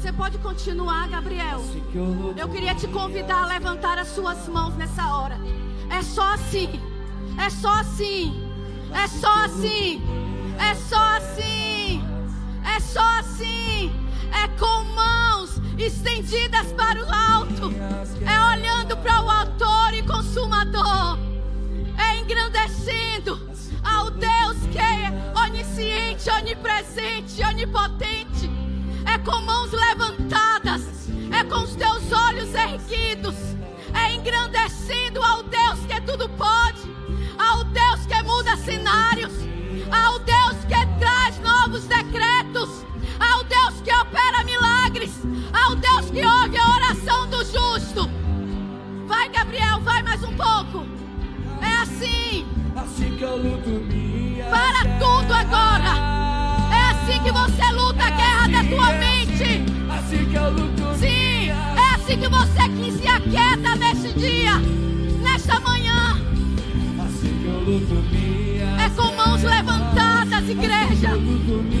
Você pode continuar, Gabriel. Eu queria te convidar a levantar as suas mãos nessa hora. É só assim. É só assim. É só assim. É só assim. É só assim. É com mãos estendidas para o alto. É olhando para o autor e consumador. É engrandecendo ao Deus que é onisciente, onipresente, onipotente. Com mãos levantadas. É com os teus olhos erguidos. É engrandecendo ao Deus que tudo pode. Ao Deus que muda cenários. Ao Deus que traz novos decretos. Ao Deus que opera milagres. Ao Deus que ouve a oração do justo. Vai, Gabriel, vai mais um pouco. É assim. Assim que eu luto minha. Para tudo agora. É assim que você luta a guerra da tua mente. Assim que eu Sim, é assim que você que se aquieta neste dia, nesta manhã. Assim que eu. É com mãos levantadas, igreja. luto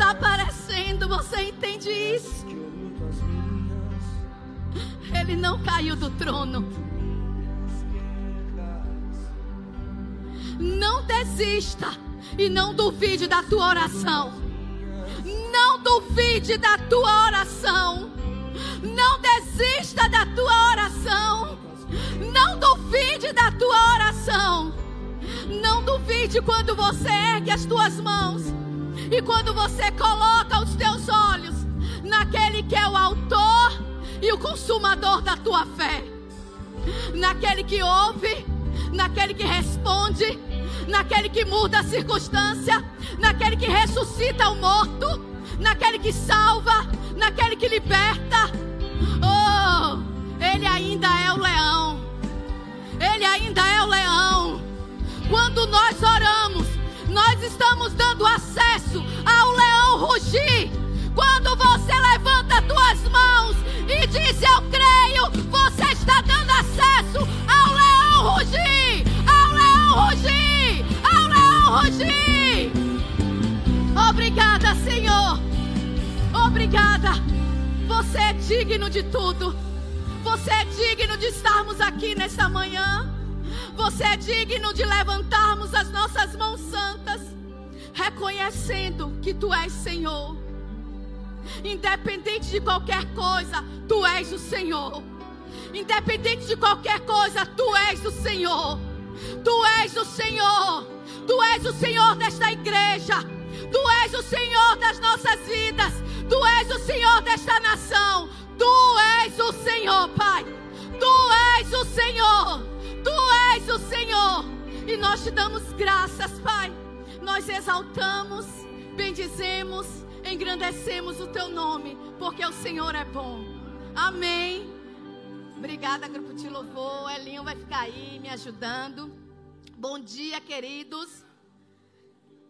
está aparecendo, você entende isso? Ele não caiu do trono. Não desista e não duvide da tua oração. Não duvide da tua oração. Não desista da tua oração. Não duvide da tua oração. Não duvide quando você ergue as tuas mãos e quando você coloca os teus olhos naquele que é o autor e o consumador da tua fé. Naquele que ouve, naquele que responde, naquele que muda a circunstância, naquele que ressuscita o morto, naquele que salva, naquele que liberta. Oh, ele ainda é o leão. Ele ainda é o leão. Quando nós oramos, nós estamos dando acesso ao leão rugir. Quando você levanta tuas mãos e diz eu creio, você está dando acesso ao leão rugir, ao leão rugir, ao leão rugir. Obrigada, Senhor. Obrigada. Você é digno de tudo. Você é digno de estarmos aqui nesta manhã. Você é digno de levantarmos as nossas mãos santas, reconhecendo que Tu és Senhor. Independente de qualquer coisa, Tu és o Senhor. Independente de qualquer coisa, Tu és o Senhor. Tu és o Senhor. Tu és o Senhor desta igreja. Tu és o Senhor das nossas vidas. Tu és o Senhor desta nação. Tu és o Senhor, Pai. Tu és o Senhor. És o Senhor. E nós te damos graças, Pai. Nós exaltamos, bendizemos, engrandecemos o teu nome, porque o Senhor é bom. Amém. Obrigada, grupo de louvor. Elinho vai ficar aí me ajudando. Bom dia, queridos.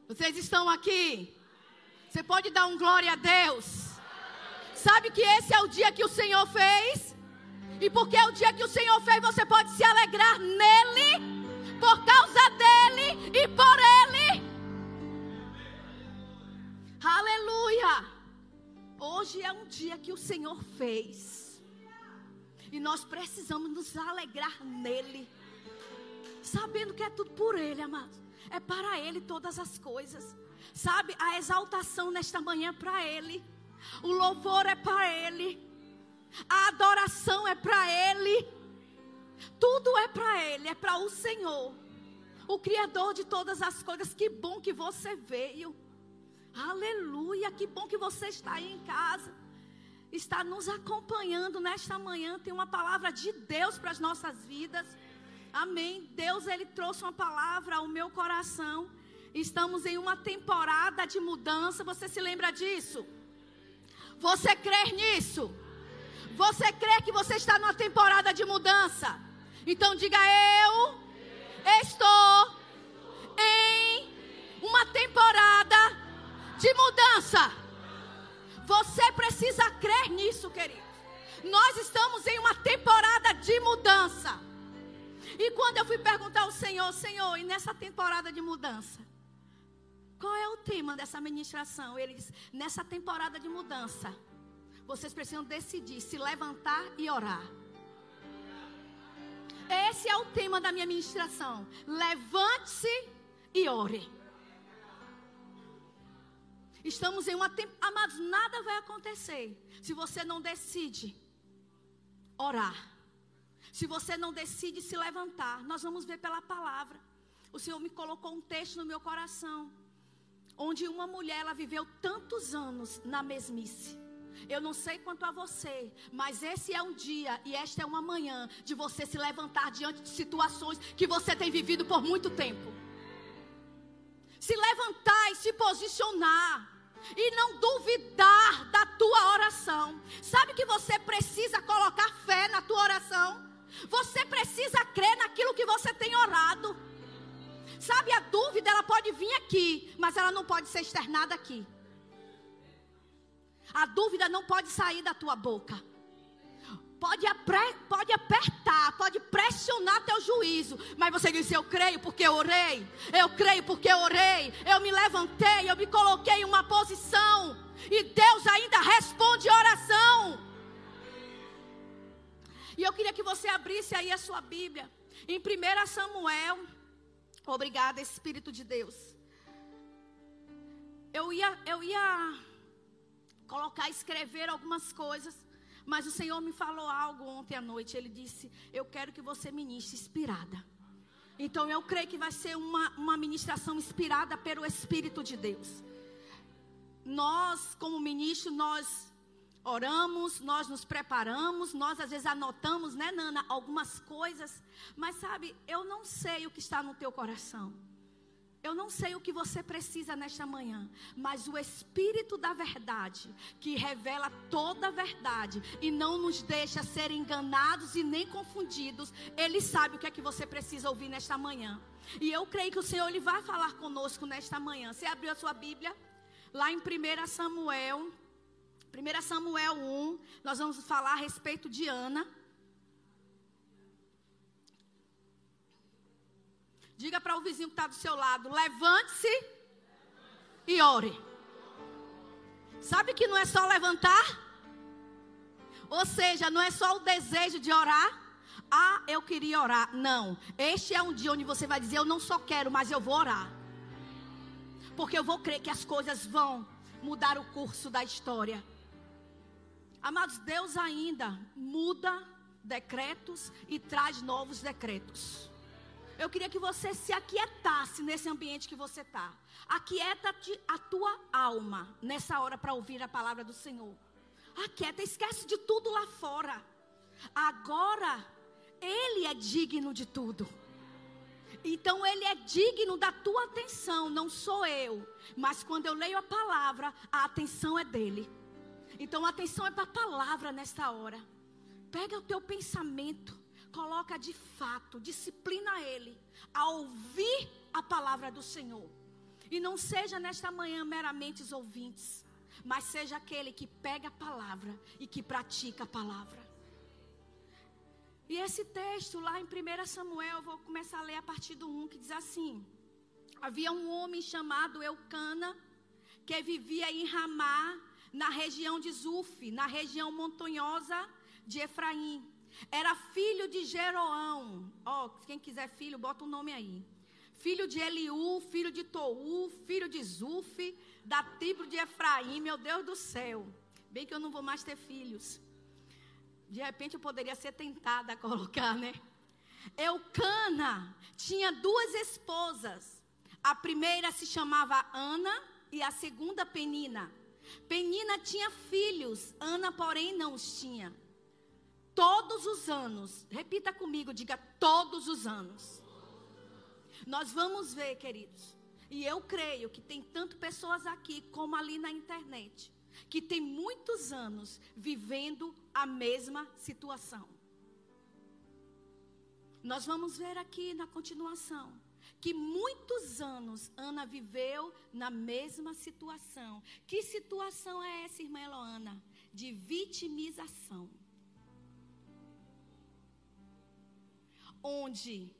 Vocês estão aqui? Você pode dar um glória a Deus? Sabe que esse é o dia que o Senhor fez? E porque é o dia que o Senhor fez, você pode se alegrar nele, por causa dele e por ele. Aleluia! Hoje é um dia que o Senhor fez. E nós precisamos nos alegrar nele. Sabendo que é tudo por ele, amados. É para ele todas as coisas. Sabe, a exaltação nesta manhã é para ele. O louvor é para ele. A adoração é para ele. Tudo é para Ele, é para o Senhor, o Criador de todas as coisas. Que bom que você veio. Aleluia, que bom que você está aí em casa. Está nos acompanhando nesta manhã. Tem uma palavra de Deus para as nossas vidas. Amém. Deus, Ele trouxe uma palavra ao meu coração. Estamos em uma temporada de mudança. Você se lembra disso? Você crê nisso? Você crê que você está numa temporada de mudança? Então diga eu estou em uma temporada de mudança. Você precisa crer nisso, querido. Nós estamos em uma temporada de mudança. E quando eu fui perguntar ao Senhor, Senhor, e nessa temporada de mudança, qual é o tema dessa ministração? Ele disse: nessa temporada de mudança, vocês precisam decidir se levantar e orar. Esse é o tema da minha ministração. Levante-se e ore. Estamos em uma temporada, amados, nada vai acontecer se você não decide orar. Se você não decide se levantar, nós vamos ver pela palavra. O Senhor me colocou um texto no meu coração, onde uma mulher ela viveu tantos anos na mesmice. Eu não sei quanto a você, mas esse é um dia e esta é uma manhã de você se levantar diante de situações que você tem vivido por muito tempo. Se levantar e se posicionar e não duvidar da tua oração. Sabe que você precisa colocar fé na tua oração? Você precisa crer naquilo que você tem orado. Sabe, a dúvida ela pode vir aqui, mas ela não pode ser externada aqui. A dúvida não pode sair da tua boca. Pode, apre, pode apertar, pode pressionar teu juízo. Mas você disse: Eu creio porque eu orei. Eu creio porque eu orei. Eu me levantei, eu me coloquei em uma posição. E Deus ainda responde oração. E eu queria que você abrisse aí a sua Bíblia. Em 1 Samuel. Obrigada, Espírito de Deus. Eu ia, eu ia colocar, escrever algumas coisas. Mas o Senhor me falou algo ontem à noite. Ele disse: Eu quero que você ministre inspirada. Então eu creio que vai ser uma, uma ministração inspirada pelo Espírito de Deus. Nós, como ministro, nós oramos, nós nos preparamos, nós às vezes anotamos, né, Nana, algumas coisas. Mas sabe, eu não sei o que está no teu coração. Eu não sei o que você precisa nesta manhã, mas o Espírito da Verdade, que revela toda a verdade e não nos deixa ser enganados e nem confundidos, ele sabe o que é que você precisa ouvir nesta manhã. E eu creio que o Senhor ele vai falar conosco nesta manhã. Você abriu a sua Bíblia? Lá em 1 Samuel, 1 Samuel 1, nós vamos falar a respeito de Ana. Diga para o vizinho que está do seu lado: levante-se e ore. Sabe que não é só levantar? Ou seja, não é só o desejo de orar. Ah, eu queria orar. Não. Este é um dia onde você vai dizer: Eu não só quero, mas eu vou orar. Porque eu vou crer que as coisas vão mudar o curso da história. Amados, Deus ainda muda decretos e traz novos decretos. Eu queria que você se aquietasse nesse ambiente que você está. Aquieta-te a tua alma nessa hora para ouvir a palavra do Senhor. Aquieta, esquece de tudo lá fora. Agora, Ele é digno de tudo. Então Ele é digno da tua atenção, não sou eu. Mas quando eu leio a palavra, a atenção é dele. Então a atenção é para a palavra nesta hora. Pega o teu pensamento coloca de fato, disciplina ele a ouvir a palavra do Senhor. E não seja nesta manhã meramente os ouvintes, mas seja aquele que pega a palavra e que pratica a palavra. E esse texto lá em 1 Samuel, eu vou começar a ler a partir do 1, que diz assim: Havia um homem chamado Eucana, que vivia em Ramá, na região de Zuf, na região montanhosa de Efraim. Era filho de Jeroão. Ó, oh, quem quiser filho, bota o um nome aí. Filho de Eliú, filho de Tou, filho de Zuf, da tribo de Efraim. Meu Deus do céu. Bem que eu não vou mais ter filhos. De repente eu poderia ser tentada a colocar, né? Eucana tinha duas esposas. A primeira se chamava Ana e a segunda Penina. Penina tinha filhos, Ana, porém, não os tinha. Todos os anos, repita comigo, diga todos os anos. Nós vamos ver, queridos, e eu creio que tem tanto pessoas aqui como ali na internet, que tem muitos anos vivendo a mesma situação. Nós vamos ver aqui na continuação que muitos anos Ana viveu na mesma situação. Que situação é essa, irmã Eloana? De vitimização. Onde,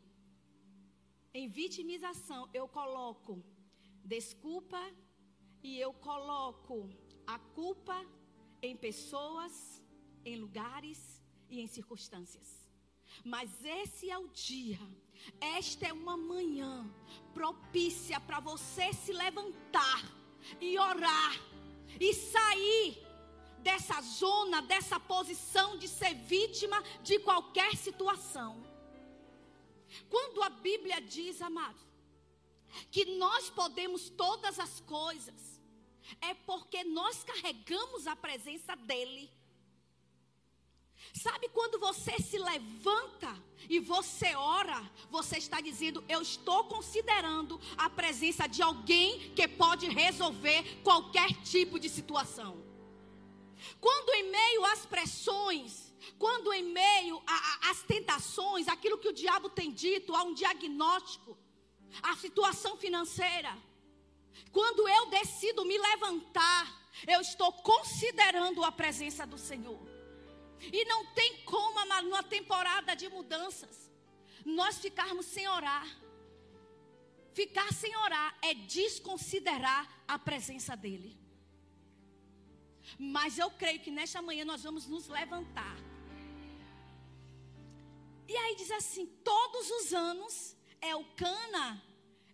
em vitimização, eu coloco desculpa e eu coloco a culpa em pessoas, em lugares e em circunstâncias. Mas esse é o dia, esta é uma manhã propícia para você se levantar e orar e sair dessa zona, dessa posição de ser vítima de qualquer situação. Quando a Bíblia diz, amado, que nós podemos todas as coisas, é porque nós carregamos a presença dEle. Sabe quando você se levanta e você ora, você está dizendo: Eu estou considerando a presença de alguém que pode resolver qualquer tipo de situação. Quando em meio às pressões, quando em meio às tentações, aquilo que o diabo tem dito, há um diagnóstico, a situação financeira, quando eu decido me levantar, eu estou considerando a presença do Senhor. E não tem como, numa temporada de mudanças, nós ficarmos sem orar. Ficar sem orar é desconsiderar a presença dEle. Mas eu creio que nesta manhã nós vamos nos levantar. E aí diz assim: todos os anos, Elcana,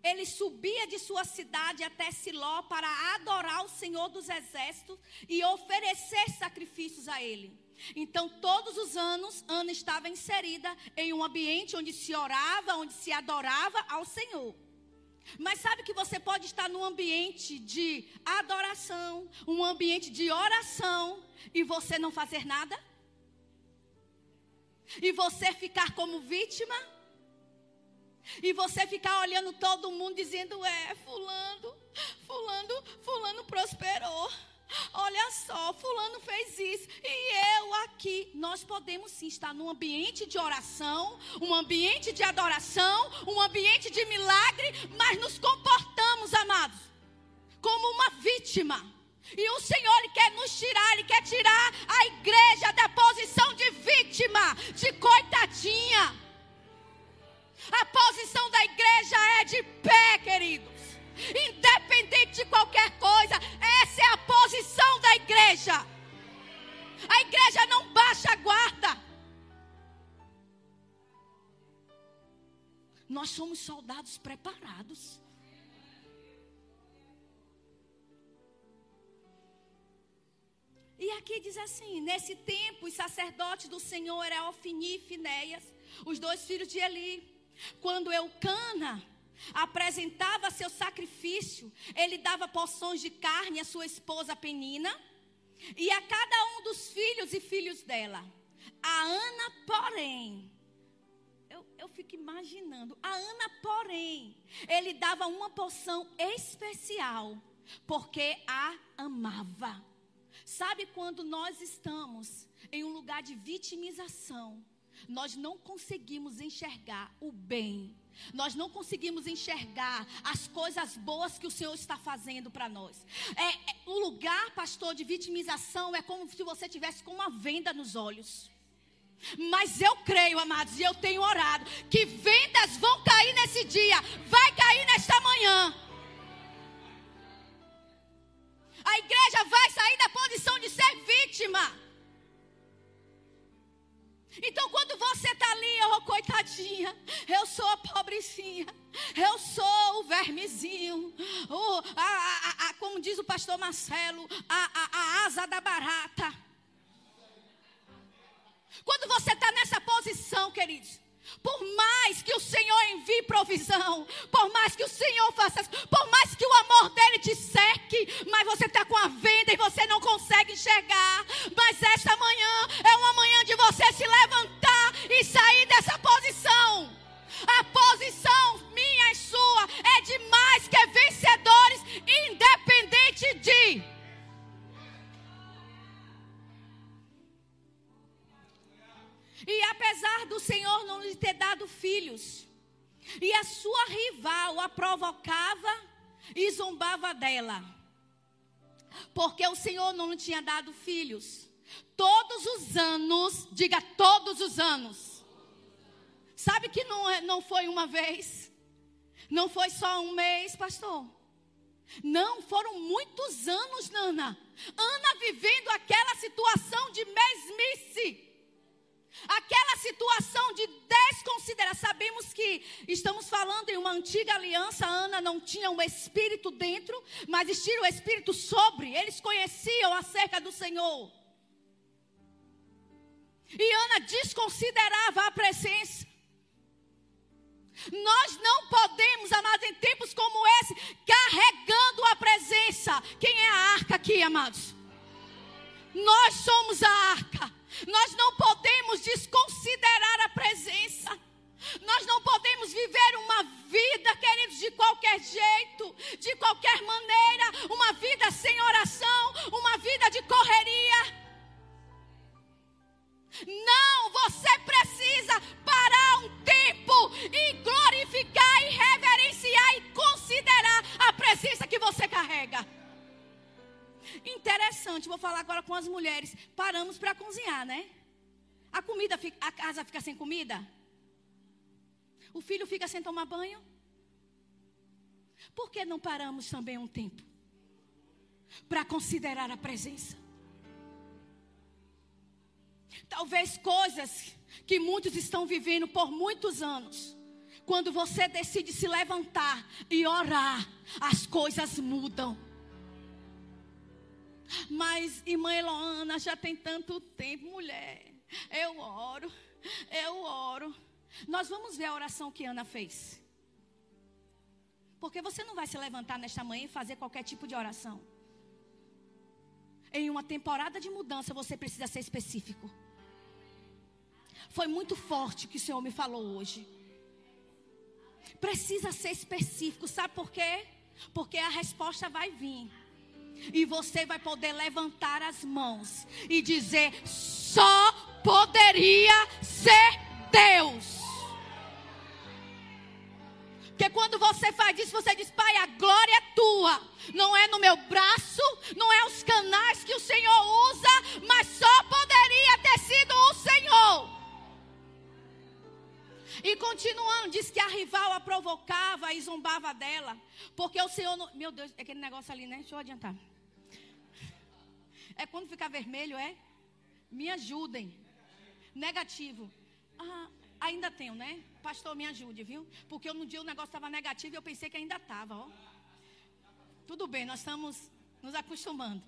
ele subia de sua cidade até Siló para adorar o Senhor dos Exércitos e oferecer sacrifícios a ele. Então, todos os anos, Ana estava inserida em um ambiente onde se orava, onde se adorava ao Senhor. Mas sabe que você pode estar num ambiente de adoração, um ambiente de oração, e você não fazer nada? E você ficar como vítima? E você ficar olhando todo mundo dizendo: é, Fulano, Fulano, Fulano prosperou. Olha só, fulano fez isso e eu aqui. Nós podemos sim estar num ambiente de oração, um ambiente de adoração, um ambiente de milagre, mas nos comportamos, amados, como uma vítima. E o Senhor quer nos tirar, Ele quer tirar a igreja da posição de vítima, de coitadinha. A posição da igreja é de pé, queridos. Independente de qualquer coisa, essa é a posição da igreja. A igreja não baixa a guarda. Nós somos soldados preparados. E aqui diz assim: nesse tempo, os sacerdotes do Senhor eram Ofni e Finéias, os dois filhos de Eli. Quando Eucana apresentava seu sacrifício, ele dava porções de carne à sua esposa Penina e a cada um dos filhos e filhos dela. A Ana, porém, eu, eu fico imaginando, a Ana, porém, ele dava uma porção especial, porque a amava. Sabe quando nós estamos em um lugar de vitimização, nós não conseguimos enxergar o bem nós não conseguimos enxergar as coisas boas que o Senhor está fazendo para nós. É, é, o lugar, pastor, de vitimização é como se você tivesse com uma venda nos olhos. Mas eu creio, amados, e eu tenho orado, que vendas vão cair nesse dia, vai cair nesta manhã. A igreja vai sair da posição de ser vítima. Então, quando você está ali, oh, coitadinha, eu sou a pobrecinha, eu sou o vermezinho, oh, a, a, a, como diz o pastor Marcelo, a, asa da barata. Quando você está nessa posição, queridos, Por mais que o Senhor envie provisão, por mais que o Senhor faça, por mais que o amor dele te seque, mas você está com a venda e você não consegue enxergar. Mas esta manhã é uma manhã de você se levantar e sair dessa posição. A posição minha e sua é de mais que vencedores, independente de. E apesar do Senhor não lhe ter dado filhos, e a sua rival a provocava e zombava dela, porque o Senhor não lhe tinha dado filhos. Todos os anos, diga todos os anos. Sabe que não, é, não foi uma vez, não foi só um mês, pastor. Não, foram muitos anos, Nana. Ana vivendo aquela situação de mesmice. Aquela situação de desconsiderar. Sabemos que estamos falando em uma antiga aliança. Ana não tinha um espírito dentro, mas existia o espírito sobre. Eles conheciam acerca do Senhor. E Ana desconsiderava a presença. Nós não podemos, amados, em tempos como esse, carregando a presença. Quem é a arca aqui, amados? Nós somos a arca. Nós não podemos desconsiderar a presença. Nós não podemos viver uma vida, queridos, de qualquer jeito, de qualquer maneira, uma vida sem oração, uma vida de correria. Não, você precisa Interessante, vou falar agora com as mulheres. Paramos para cozinhar, né? A comida, fica, a casa fica sem comida? O filho fica sem tomar banho? Por que não paramos também um tempo? Para considerar a presença. Talvez coisas que muitos estão vivendo por muitos anos. Quando você decide se levantar e orar, as coisas mudam. Mas, irmã Eloana, já tem tanto tempo, mulher. Eu oro, eu oro. Nós vamos ver a oração que Ana fez. Porque você não vai se levantar nesta manhã e fazer qualquer tipo de oração. Em uma temporada de mudança, você precisa ser específico. Foi muito forte o que o Senhor me falou hoje. Precisa ser específico, sabe por quê? Porque a resposta vai vir. E você vai poder levantar as mãos e dizer: só poderia ser Deus. Porque quando você faz isso, você diz: Pai, a glória é tua. Não é no meu braço, não é os canais que o Senhor usa, mas só poderia ter sido o Senhor. E continuando, diz que a rival a provocava e zombava dela. Porque o Senhor. Não... Meu Deus, é aquele negócio ali, né? Deixa eu adiantar. É quando fica vermelho, é? Me ajudem. Negativo. Ah, ainda tenho, né? Pastor, me ajude, viu? Porque no dia o negócio estava negativo e eu pensei que ainda estava, ó. Tudo bem, nós estamos nos acostumando.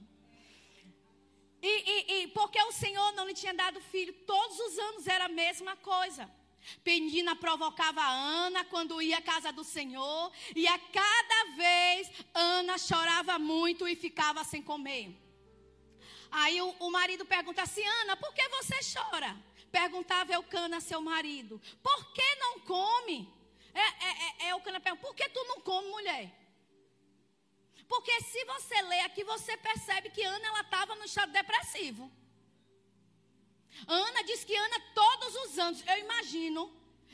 E, e, e porque o Senhor não lhe tinha dado filho, todos os anos era a mesma coisa. Penina provocava Ana quando ia à casa do Senhor, e a cada vez Ana chorava muito e ficava sem comer. Aí o, o marido pergunta assim: Ana, por que você chora? Perguntava Eucana, seu marido: Por que não come? É, é, é, Eucana pergunta: Por que tu não come, mulher? Porque se você lê aqui, você percebe que Ana ela estava no estado depressivo. Ana diz que Ana, todos os anos, eu imagino,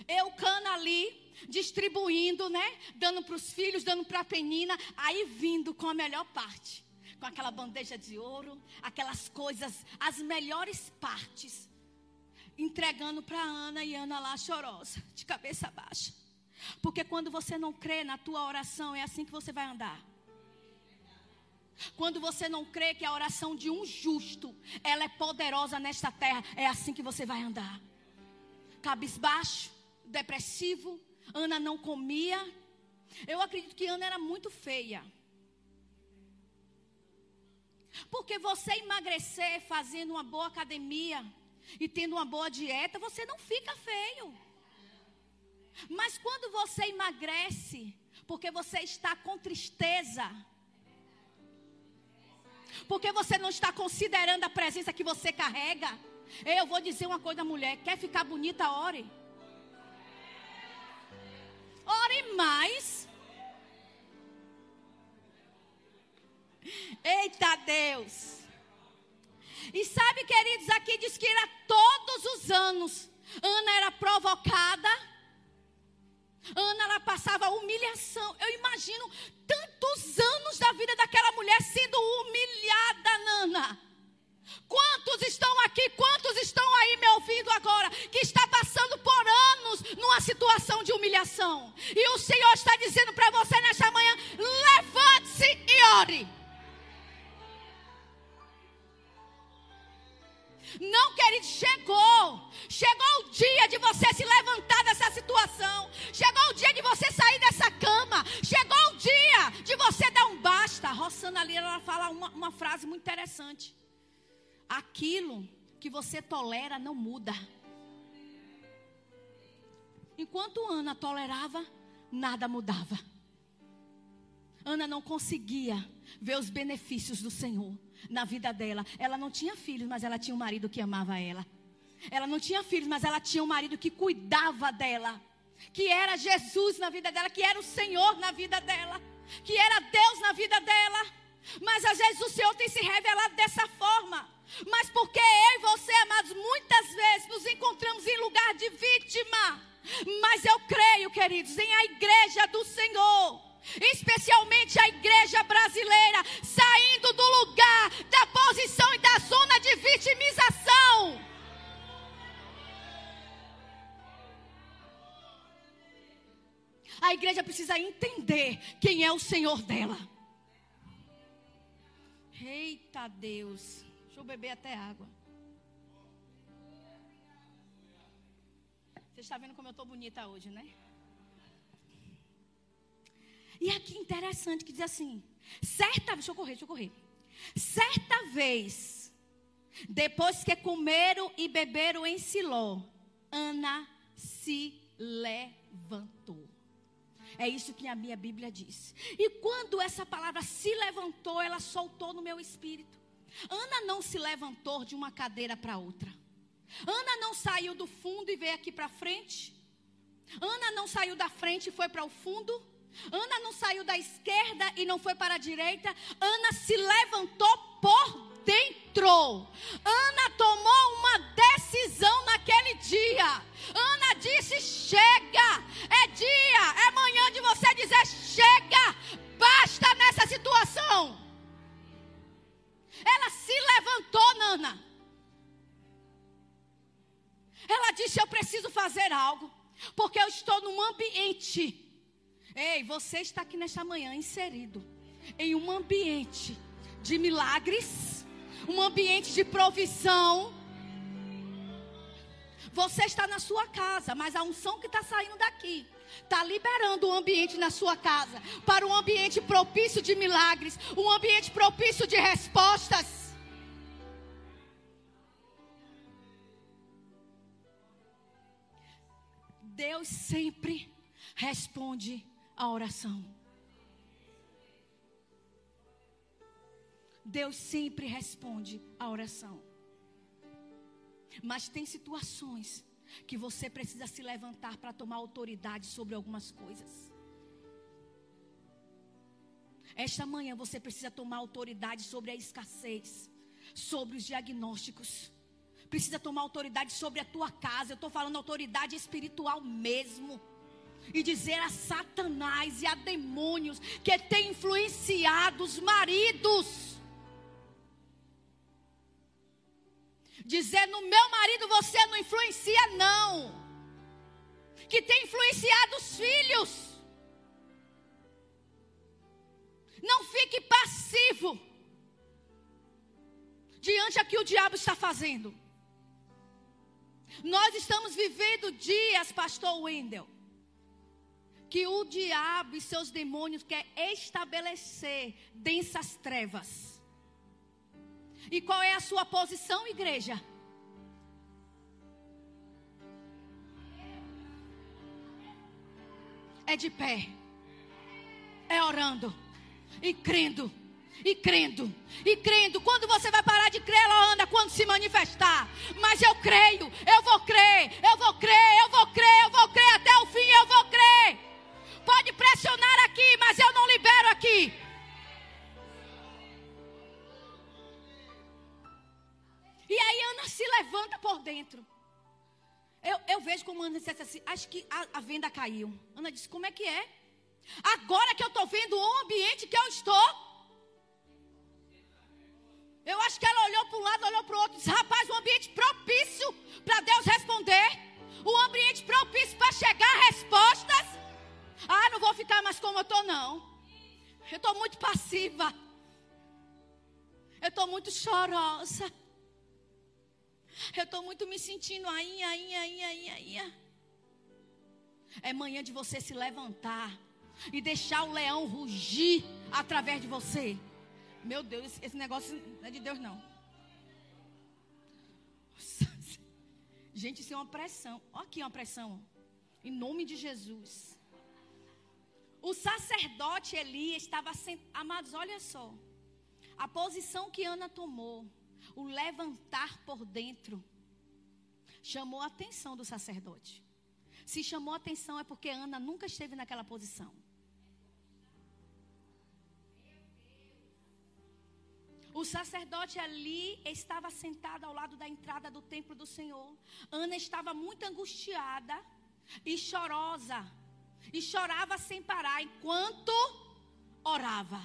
Eucana ali, distribuindo, né? Dando para os filhos, dando para a penina, aí vindo com a melhor parte. Com aquela bandeja de ouro, aquelas coisas, as melhores partes. Entregando para Ana e Ana lá chorosa, de cabeça baixa. Porque quando você não crê na tua oração, é assim que você vai andar. Quando você não crê que a oração de um justo, ela é poderosa nesta terra, é assim que você vai andar. Cabisbaixo, depressivo, Ana não comia. Eu acredito que Ana era muito feia. Porque você emagrecer fazendo uma boa academia e tendo uma boa dieta, você não fica feio. Mas quando você emagrece, porque você está com tristeza, porque você não está considerando a presença que você carrega. Eu vou dizer uma coisa, mulher: quer ficar bonita, ore. Ore mais. Eita Deus. E sabe, queridos, aqui diz que era todos os anos. Ana era provocada. Ana ela passava humilhação. Eu imagino tantos anos tolera não muda. Enquanto Ana tolerava, nada mudava. Ana não conseguia ver os benefícios do Senhor na vida dela. Ela não tinha filhos, mas ela tinha um marido que amava ela. Ela não tinha filhos, mas ela tinha um marido que cuidava dela. Que era Jesus na vida dela, que era o Senhor na vida dela, que era Deus na vida dela. Mas às vezes o Senhor tem se revelado dessa forma. Mas porque eu e você, amados, muitas vezes nos encontramos em lugar de vítima. Mas eu creio, queridos, em a igreja do Senhor especialmente a igreja brasileira, saindo do lugar, da posição e da zona de vitimização. A igreja precisa entender quem é o Senhor dela. Eita Deus. Deixa eu beber até água. Você está vendo como eu estou bonita hoje, né? E aqui interessante que diz assim: certa deixa eu correr, deixa eu correr. Certa vez, depois que comeram e beberam em Siló, Ana se levantou. É isso que a minha Bíblia diz. E quando essa palavra se levantou, ela soltou no meu espírito. Ana não se levantou de uma cadeira para outra. Ana não saiu do fundo e veio aqui para frente. Ana não saiu da frente e foi para o fundo. Ana não saiu da esquerda e não foi para a direita. Ana se levantou por dentro. Ana tomou uma decisão naquele dia. Ana disse: chega, é dia, é manhã de você dizer: chega, basta nessa situação. Ela se levantou, Nana. Ela disse: Eu preciso fazer algo, porque eu estou num ambiente Ei, você está aqui nesta manhã inserido em um ambiente de milagres, um ambiente de provisão. Você está na sua casa, mas a unção que está saindo daqui está liberando o ambiente na sua casa para um ambiente propício de milagres, um ambiente propício de respostas. Deus sempre responde a oração. Deus sempre responde a oração. Mas tem situações que você precisa se levantar para tomar autoridade sobre algumas coisas. Esta manhã você precisa tomar autoridade sobre a escassez, sobre os diagnósticos. Precisa tomar autoridade sobre a tua casa. Eu estou falando autoridade espiritual mesmo e dizer a Satanás e a demônios que tem influenciado os maridos. Dizer no meu marido Que tem influenciado os filhos. Não fique passivo diante do que o diabo está fazendo. Nós estamos vivendo dias, pastor Wendel, que o diabo e seus demônios quer estabelecer densas trevas. E qual é a sua posição, igreja? É de pé. É orando. E crendo. E crendo. E crendo. Quando você vai parar de crer, ela anda quando se manifestar. Mas eu creio. Eu vou crer. Eu vou crer. Eu vou crer. Eu vou crer até o fim. Eu vou crer. Pode pressionar aqui, mas eu não libero aqui. E aí Ana se levanta por dentro. Eu, eu vejo como Ana disse assim, acho que a, a venda caiu. Ana disse, como é que é? Agora que eu estou vendo o ambiente que eu estou. Eu acho que ela olhou para um lado, olhou para o outro. Disse, rapaz, um ambiente propício para Deus responder. Um ambiente propício para chegar respostas. Ah, não vou ficar mais como eu estou, não. Eu estou muito passiva. Eu estou muito chorosa. Eu estou muito me sentindo aí, aí, aí, aí, aí. É manhã de você se levantar e deixar o leão rugir através de você. Meu Deus, esse negócio não é de Deus, não. Gente, isso é uma pressão. Olha aqui uma pressão. Em nome de Jesus. O sacerdote Eli estava sentado. Amados, olha só. A posição que Ana tomou o levantar por dentro, chamou a atenção do sacerdote. Se chamou a atenção é porque Ana nunca esteve naquela posição. O sacerdote ali estava sentado ao lado da entrada do templo do Senhor. Ana estava muito angustiada e chorosa. E chorava sem parar enquanto orava.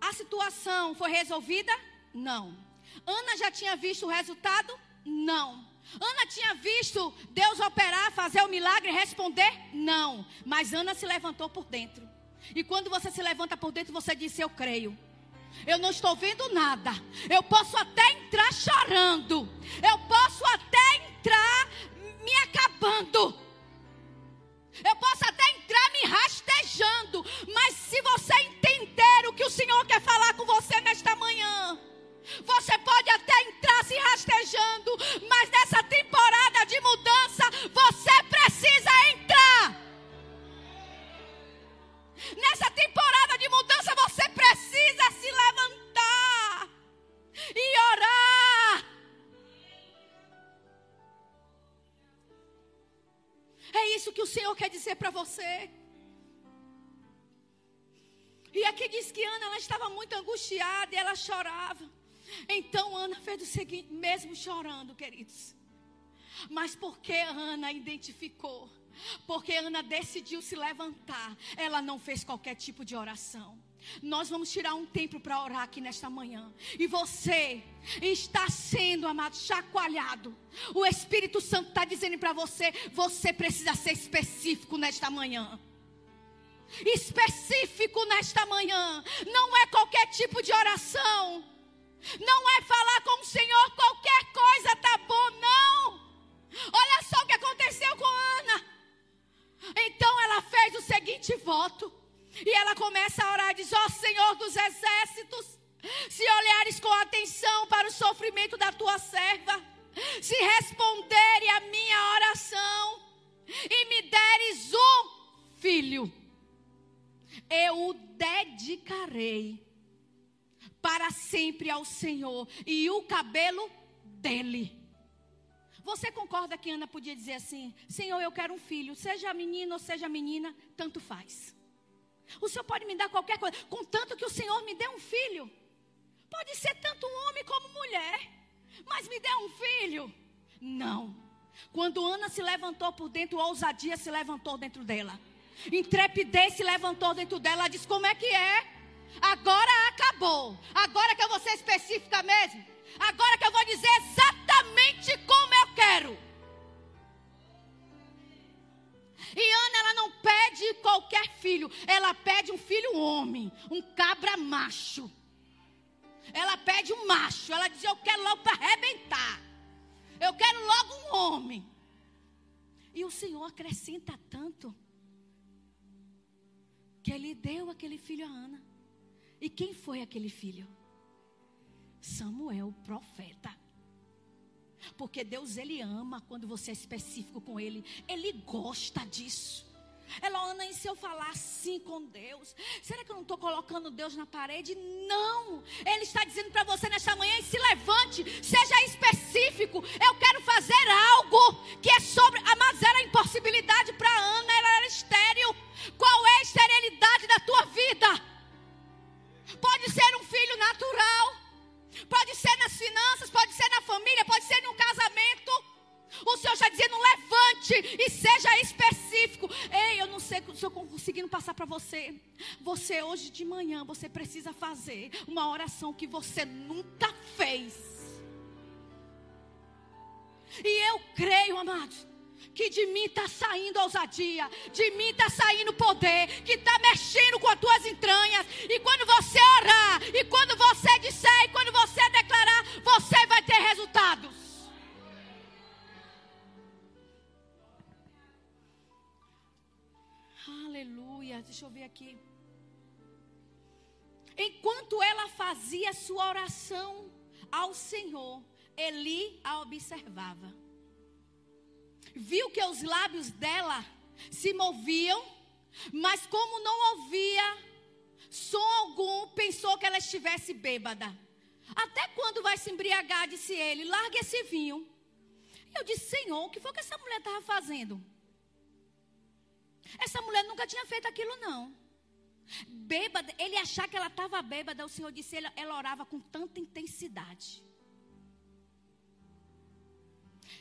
A situação foi resolvida? Não. Ana já tinha visto o resultado? Não. Ana tinha visto Deus operar, fazer o milagre, responder? Não. Mas Ana se levantou por dentro. E quando você se levanta por dentro, você disse: Eu creio. Eu não estou vendo nada. Eu posso até entrar chorando. Eu posso até entrar me acabando. Eu posso até entrar me rastejando. Mas se você entender o que o Senhor quer falar com você nesta manhã. Você pode até entrar se rastejando, mas nessa temporada de mudança, você precisa entrar. Nessa temporada de mudança, você precisa se levantar e orar. É isso que o Senhor quer dizer para você. E aqui diz que Ana ela estava muito angustiada e ela chorava. Então Ana fez o seguinte, mesmo chorando, queridos. Mas porque Ana identificou, porque Ana decidiu se levantar, ela não fez qualquer tipo de oração. Nós vamos tirar um tempo para orar aqui nesta manhã. E você está sendo, amado, chacoalhado. O Espírito Santo está dizendo para você: você precisa ser específico nesta manhã. Específico nesta manhã. Não é qualquer tipo de oração. Não é falar com o Senhor qualquer coisa tá bom, não. Olha só o que aconteceu com Ana. Então ela fez o seguinte voto. E ela começa a orar e diz: Ó oh, Senhor dos exércitos, se olhares com atenção para o sofrimento da tua serva, se responderes a minha oração e me deres um filho, eu o dedicarei para sempre ao Senhor e o cabelo dele. Você concorda que Ana podia dizer assim: Senhor, eu quero um filho, seja menino ou seja menina, tanto faz. O Senhor pode me dar qualquer coisa, contanto que o Senhor me dê um filho. Pode ser tanto homem como mulher, mas me dê um filho. Não. Quando Ana se levantou por dentro, ousadia se levantou dentro dela. Intrepidez se levantou dentro dela. Ela disse: Como é que é? Agora acabou. Agora que eu vou ser específica mesmo. Agora que eu vou dizer exatamente como eu quero. E Ana, ela não pede qualquer filho. Ela pede um filho homem. Um cabra macho. Ela pede um macho. Ela diz: Eu quero logo para arrebentar. Eu quero logo um homem. E o Senhor acrescenta tanto. Que ele deu aquele filho a Ana. E quem foi aquele filho? Samuel, profeta. Porque Deus, Ele ama quando você é específico com Ele. Ele gosta disso. Eloana, e se eu falar assim com Deus? Será que eu não estou colocando Deus na parede? Não. Ele está dizendo para você nesta manhã: se levante, seja específico. Eu quero fazer algo que é sobre. Mas era impossibilidade para Ana, ela era estéril. Qual é a esterilidade da tua vida? Pode ser um filho natural, pode ser nas finanças, pode ser na família, pode ser num casamento. O Senhor está dizendo: levante e seja específico. Ei, eu não sei se eu conseguindo passar para você. Você, hoje de manhã, você precisa fazer uma oração que você nunca fez. E eu creio, amados, que de mim está saindo ousadia, de mim está saindo poder, que está mexendo com as tuas entranhas. E quando você orar, e quando você disser, e quando você declarar, você vai ter resultados. Aleluia. Deixa eu ver aqui. Enquanto ela fazia sua oração ao Senhor, Eli a observava. Viu que os lábios dela se moviam, mas como não ouvia som algum, pensou que ela estivesse bêbada. Até quando vai se embriagar? Disse ele: larga esse vinho. Eu disse: Senhor, o que foi que essa mulher estava fazendo? Essa mulher nunca tinha feito aquilo, não. Bêbada, ele achar que ela estava bêbada, o Senhor disse, ela, ela orava com tanta intensidade.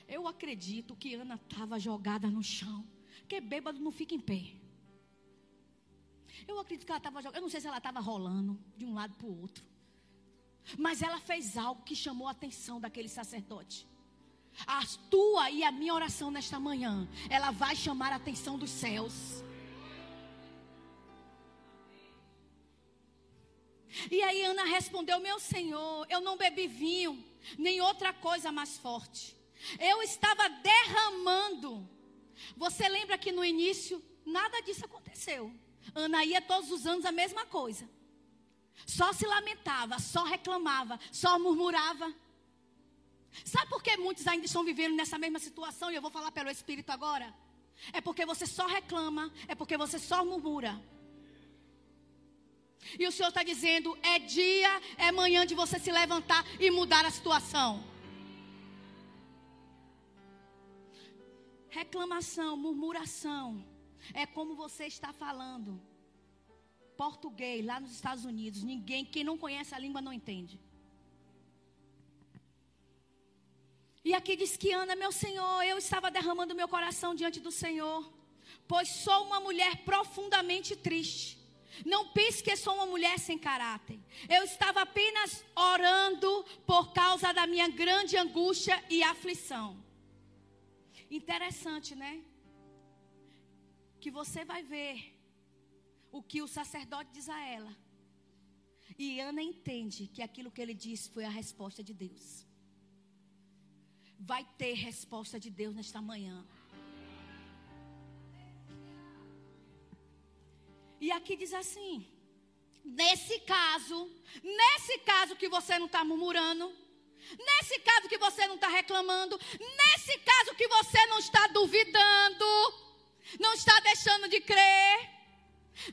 Eu acredito que Ana estava jogada no chão. Porque bêbado não fica em pé. Eu acredito que ela estava jogando. Eu não sei se ela estava rolando de um lado para o outro. Mas ela fez algo que chamou a atenção daquele sacerdote. A tua e a minha oração nesta manhã, ela vai chamar a atenção dos céus. E aí Ana respondeu: Meu senhor, eu não bebi vinho, nem outra coisa mais forte. Eu estava derramando. Você lembra que no início nada disso aconteceu. Ana ia todos os anos a mesma coisa. Só se lamentava, só reclamava, só murmurava. Sabe por que muitos ainda estão vivendo nessa mesma situação? E eu vou falar pelo Espírito agora. É porque você só reclama, é porque você só murmura. E o Senhor está dizendo: é dia, é manhã de você se levantar e mudar a situação. Reclamação, murmuração, é como você está falando. Português, lá nos Estados Unidos, ninguém, quem não conhece a língua não entende. E aqui diz que Ana, meu Senhor, eu estava derramando meu coração diante do Senhor, pois sou uma mulher profundamente triste. Não pense que sou uma mulher sem caráter. Eu estava apenas orando por causa da minha grande angústia e aflição. Interessante, né? Que você vai ver o que o sacerdote diz a ela. E Ana entende que aquilo que ele disse foi a resposta de Deus vai ter resposta de Deus nesta manhã. E aqui diz assim: nesse caso, nesse caso que você não está murmurando, nesse caso que você não está reclamando, nesse caso que você não está duvidando, não está deixando de crer,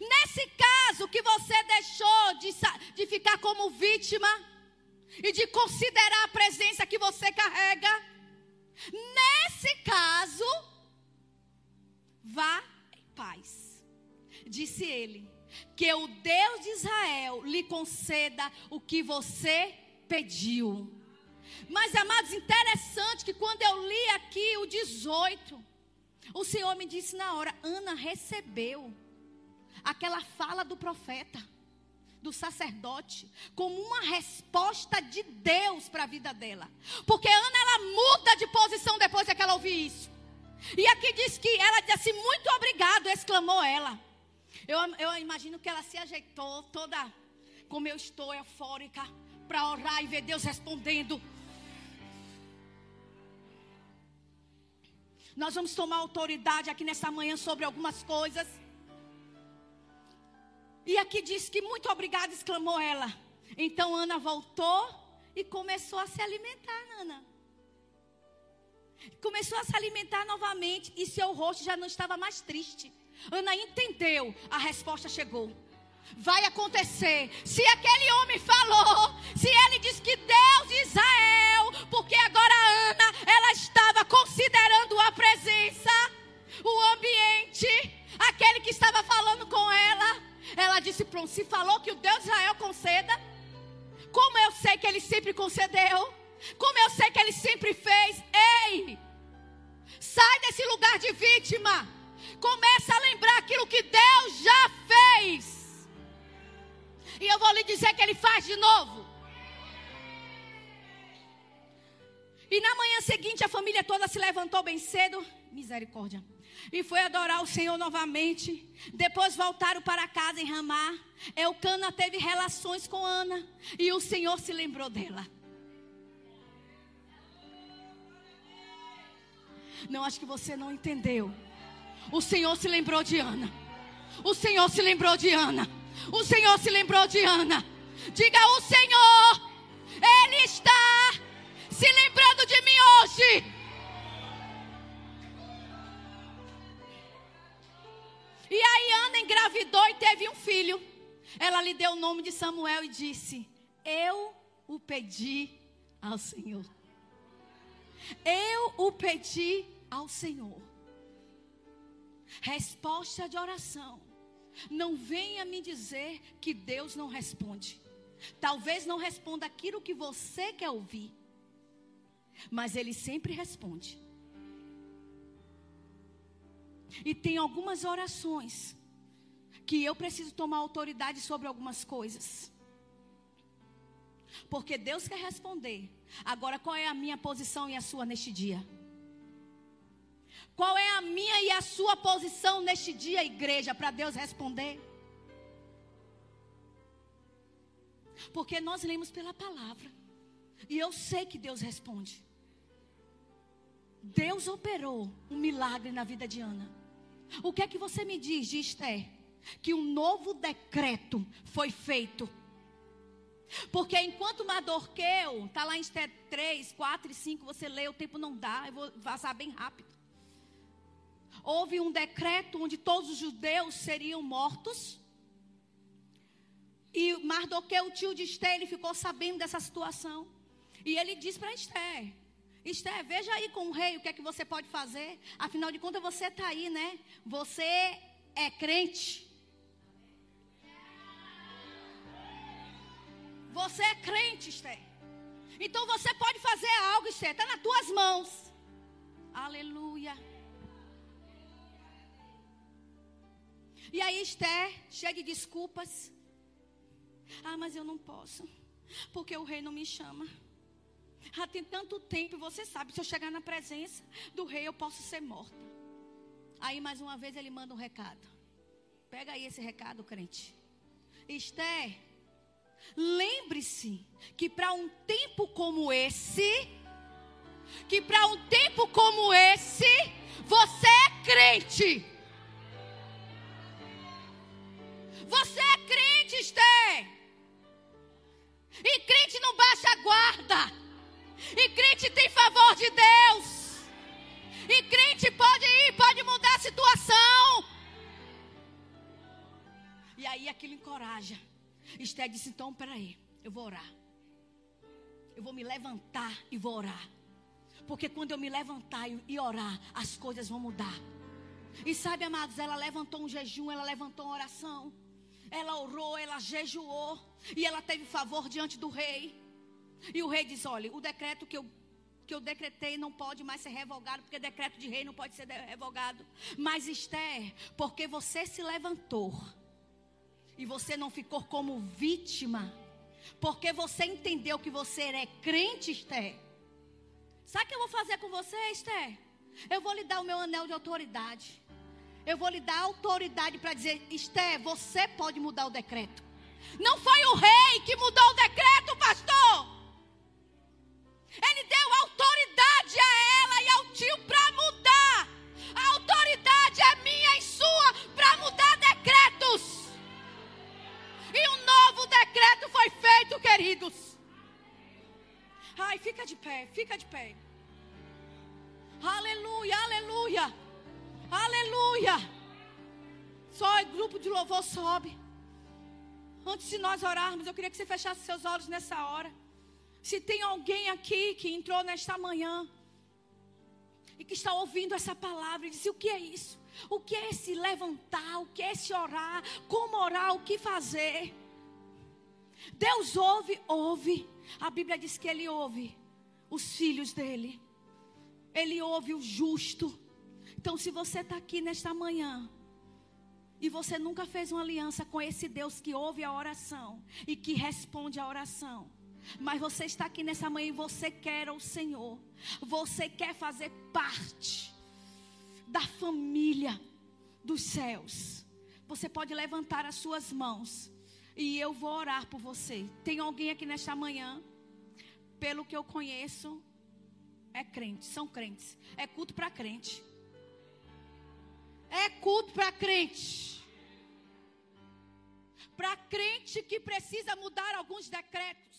nesse caso que você deixou de, de ficar como vítima e de considerar a presença que você carrega, Nesse caso, vá em paz. Disse ele: que o Deus de Israel lhe conceda o que você pediu. Mas, amados, interessante que quando eu li aqui o 18, o Senhor me disse na hora: Ana recebeu aquela fala do profeta do sacerdote como uma resposta de Deus para a vida dela. Porque Ana ela muda de posição depois que ela ouvir isso. E aqui diz que ela disse assim, muito obrigado, exclamou ela. Eu, eu imagino que ela se ajeitou toda como eu estou eufórica para orar e ver Deus respondendo. Nós vamos tomar autoridade aqui nessa manhã sobre algumas coisas. E aqui diz que muito obrigada, exclamou ela. Então Ana voltou e começou a se alimentar, Ana. Começou a se alimentar novamente e seu rosto já não estava mais triste. Ana entendeu, a resposta chegou. Vai acontecer. Se aquele homem falou, se ele disse que Deus de Israel, porque agora Ana, ela estava considerando a presença, o ambiente, aquele que estava falando com ela. Ela disse: Pronto, se falou que o Deus de Israel conceda, como eu sei que ele sempre concedeu, como eu sei que ele sempre fez, ei, sai desse lugar de vítima. Começa a lembrar aquilo que Deus já fez. E eu vou lhe dizer que Ele faz de novo. E na manhã seguinte a família toda se levantou bem cedo. Misericórdia. E foi adorar o Senhor novamente. Depois voltaram para casa em Ramá. Eucana teve relações com Ana. E o Senhor se lembrou dela. Não, acho que você não entendeu. O Senhor se lembrou de Ana. O Senhor se lembrou de Ana. O Senhor se lembrou de Ana. Diga o Senhor, Ele está se lembrando de mim hoje. E aí Ana engravidou e teve um filho. Ela lhe deu o nome de Samuel e disse: Eu o pedi ao Senhor. Eu o pedi ao Senhor. Resposta de oração. Não venha me dizer que Deus não responde. Talvez não responda aquilo que você quer ouvir. Mas Ele sempre responde. E tem algumas orações que eu preciso tomar autoridade sobre algumas coisas. Porque Deus quer responder. Agora, qual é a minha posição e a sua neste dia? Qual é a minha e a sua posição neste dia, igreja, para Deus responder? Porque nós lemos pela palavra. E eu sei que Deus responde. Deus operou um milagre na vida de Ana. O que é que você me diz de Esther? Que um novo decreto foi feito. Porque enquanto Madorqueu, está lá em Esther 3, 4 e 5, você lê, o tempo não dá, eu vou passar bem rápido houve um decreto onde todos os judeus seriam mortos. E Mardoqueu, o tio de Esther, ele ficou sabendo dessa situação. E ele disse para Esther: Esther, veja aí com o rei o que é que você pode fazer. Afinal de contas, você está aí, né? Você é crente. Você é crente, Esther. Então você pode fazer algo, Esther. Está nas tuas mãos. Aleluia. E aí Esther, cheia de desculpas. Ah, mas eu não posso. Porque o rei não me chama. Ah, tem tanto tempo, você sabe, se eu chegar na presença do rei, eu posso ser morta. Aí mais uma vez ele manda um recado. Pega aí esse recado, crente. Esther, lembre-se que para um tempo como esse, que para um tempo como esse, você é crente. Você é crente, Esther. E crente não baixa a guarda. E crente tem favor de Deus. E crente pode ir, pode mudar a situação. E aí aquilo encoraja. Esther disse: então, peraí, eu vou orar. Eu vou me levantar e vou orar. Porque quando eu me levantar e orar, as coisas vão mudar. E sabe, amados, ela levantou um jejum, ela levantou uma oração. Ela orou, ela jejuou. E ela teve favor diante do rei. E o rei diz: olha, o decreto que eu, que eu decretei não pode mais ser revogado, porque decreto de rei não pode ser revogado. Mas Esther, porque você se levantou e você não ficou como vítima, porque você entendeu que você é crente, Esther. Sabe o que eu vou fazer com você, Esther? Eu vou lhe dar o meu anel de autoridade eu vou lhe dar autoridade para dizer: Esté, você pode mudar o decreto. Não foi o rei que mudou o decreto, pastor. Ele deu autoridade a ela e ao tio para mudar. A autoridade é minha e sua para mudar decretos. E um novo decreto foi feito, queridos. Ai, fica de pé, fica de pé. Aleluia, aleluia. Aleluia. Só o grupo de louvor sobe. Antes de nós orarmos, eu queria que você fechasse seus olhos nessa hora. Se tem alguém aqui que entrou nesta manhã e que está ouvindo essa palavra e disse: O que é isso? O que é esse levantar? O que é esse orar? Como orar? O que fazer? Deus ouve, ouve. A Bíblia diz que Ele ouve os filhos dele. Ele ouve o justo. Então, se você está aqui nesta manhã e você nunca fez uma aliança com esse Deus que ouve a oração e que responde a oração, mas você está aqui nessa manhã e você quer o Senhor, você quer fazer parte da família dos céus, você pode levantar as suas mãos e eu vou orar por você. Tem alguém aqui nesta manhã? Pelo que eu conheço, é crente, são crentes. É culto para crente. É culto para crente. Para crente que precisa mudar alguns decretos.